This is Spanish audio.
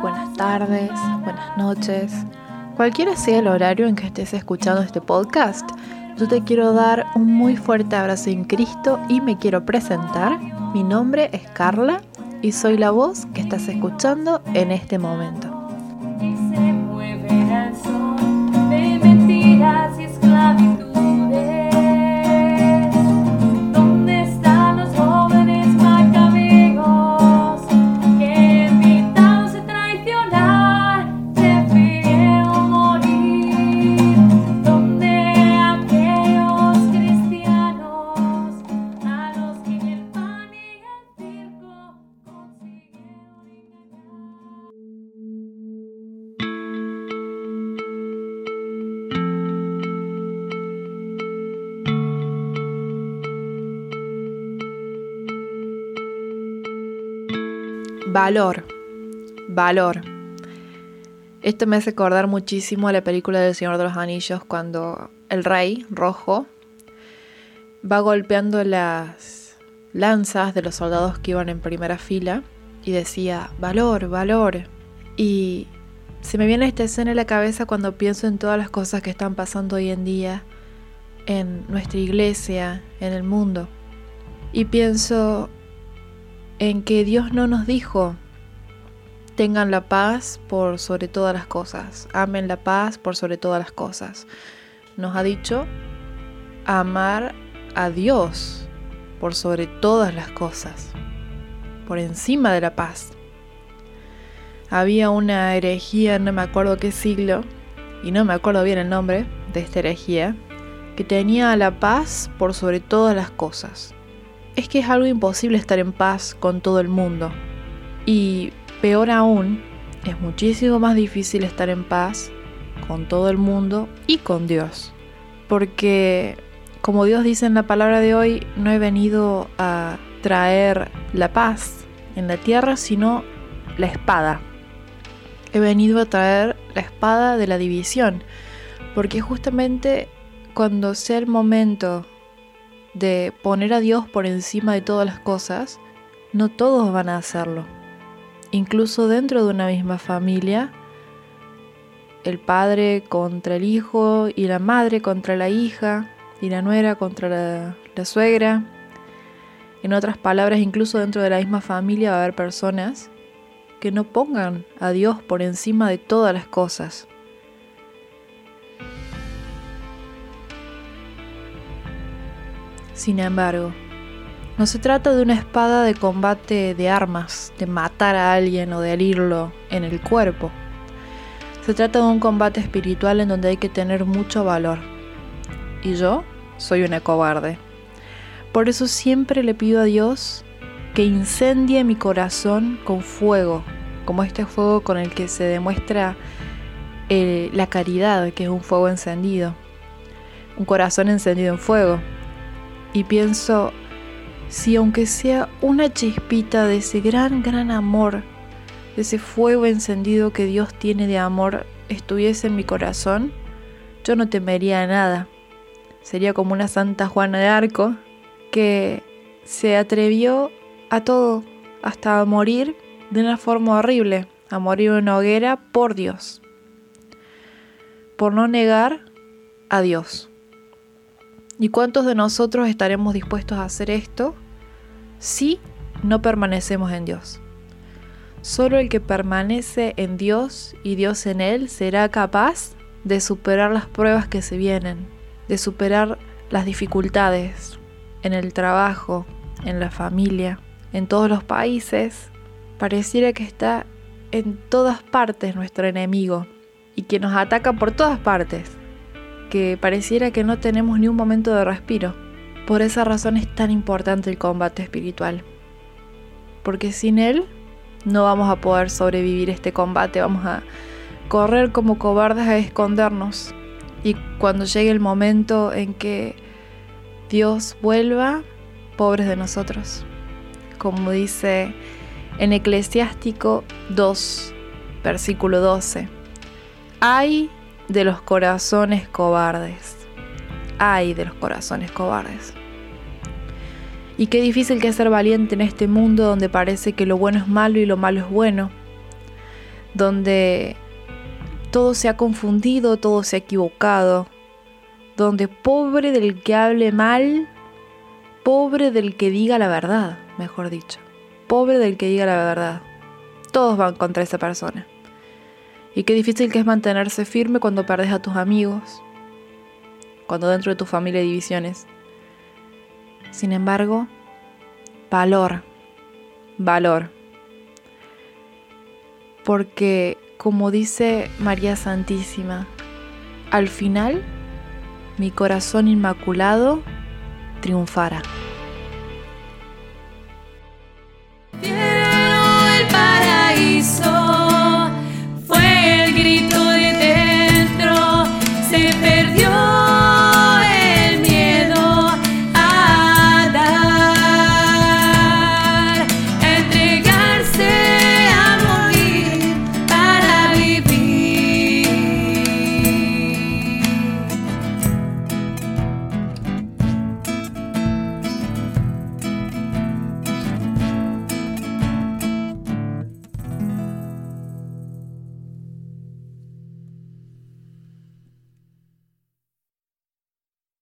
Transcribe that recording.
buenas tardes, buenas noches. Cualquiera sea el horario en que estés escuchando este podcast, yo te quiero dar un muy fuerte abrazo en Cristo y me quiero presentar. Mi nombre es Carla y soy la voz que estás escuchando en este momento. Valor. Valor. Esto me hace acordar muchísimo a la película del Señor de los Anillos cuando el rey rojo va golpeando las lanzas de los soldados que iban en primera fila y decía, valor, valor. Y se me viene esta escena en la cabeza cuando pienso en todas las cosas que están pasando hoy en día en nuestra iglesia, en el mundo. Y pienso en que Dios no nos dijo, tengan la paz por sobre todas las cosas, amen la paz por sobre todas las cosas. Nos ha dicho amar a Dios por sobre todas las cosas, por encima de la paz. Había una herejía, no me acuerdo qué siglo, y no me acuerdo bien el nombre de esta herejía, que tenía la paz por sobre todas las cosas es que es algo imposible estar en paz con todo el mundo. Y peor aún, es muchísimo más difícil estar en paz con todo el mundo y con Dios. Porque, como Dios dice en la palabra de hoy, no he venido a traer la paz en la tierra, sino la espada. He venido a traer la espada de la división. Porque justamente cuando sea el momento de poner a Dios por encima de todas las cosas, no todos van a hacerlo. Incluso dentro de una misma familia, el padre contra el hijo y la madre contra la hija y la nuera contra la, suegra. En otras palabras, incluso dentro de la misma familia va a haber personas que no pongan a Dios por encima de todas las cosas. Sin embargo, no se trata de una espada de combate de armas, de matar a alguien o de herirlo en el cuerpo. Se trata de un combate espiritual en donde hay que tener mucho valor. Y yo soy una cobarde. Por eso siempre le pido a Dios que incendie mi corazón con fuego, como este fuego con el que se demuestra eh, la caridad, que es un fuego encendido. Un corazón encendido en fuego y pienso, si aunque sea una chispita de ese gran, gran amor, de ese fuego encendido que Dios tiene de amor, estuviese en mi corazón, yo no temería nada. Sería como una Santa Juana de Arco que se atrevió a todo, hasta a morir de una forma horrible, a morir en una hoguera por Dios, por no negar a Dios. ¿Y cuántos de nosotros estaremos dispuestos a hacer esto si no permanecemos en Dios? Solo el que permanece en Dios y Dios en él será capaz de superar las pruebas que se vienen, de superar las dificultades en el trabajo, en la familia, en todos los países. Pareciera que está en todas partes nuestro enemigo y que nos ataca por todas partes que pareciera que no tenemos ni un momento de respiro. Por esa razón es tan importante el combate espiritual. Porque sin él no vamos a poder sobrevivir este combate, vamos a correr como cobardes a escondernos. Y cuando llegue el momento en que Dios vuelva, pobres de nosotros. Como dice en Eclesiástico 2, versículo 12. Hay de los corazones cobardes. Ay de los corazones cobardes. Y qué difícil que es ser valiente en este mundo donde parece que lo bueno es malo y lo malo es bueno. donde todo se ha confundido, todo se ha equivocado, donde pobre del que hable mal, pobre del que diga la verdad, mejor dicho, pobre del que diga la verdad. Todos van contra esa persona. Y qué difícil que es mantenerse firme cuando perdes a tus amigos, cuando dentro de tu familia hay divisiones. Sin embargo, valor, valor. Porque, como dice María Santísima, al final mi corazón inmaculado triunfará.